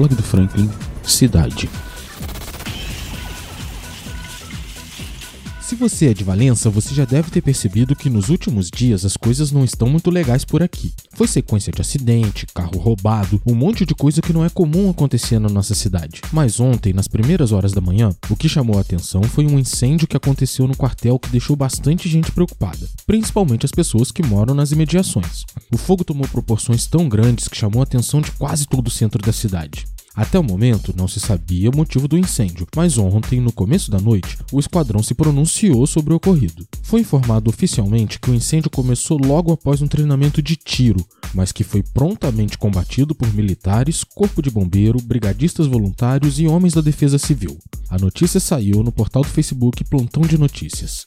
Blog do Franklin, Cidade. Se você é de Valença, você já deve ter percebido que nos últimos dias as coisas não estão muito legais por aqui. Foi sequência de acidente, carro roubado, um monte de coisa que não é comum acontecer na nossa cidade. Mas ontem, nas primeiras horas da manhã, o que chamou a atenção foi um incêndio que aconteceu no quartel que deixou bastante gente preocupada, principalmente as pessoas que moram nas imediações. O fogo tomou proporções tão grandes que chamou a atenção de quase todo o centro da cidade. Até o momento, não se sabia o motivo do incêndio, mas ontem, no começo da noite, o esquadrão se pronunciou sobre o ocorrido. Foi informado oficialmente que o incêndio começou logo após um treinamento de tiro, mas que foi prontamente combatido por militares, corpo de bombeiro, brigadistas voluntários e homens da defesa civil. A notícia saiu no portal do Facebook Plantão de Notícias.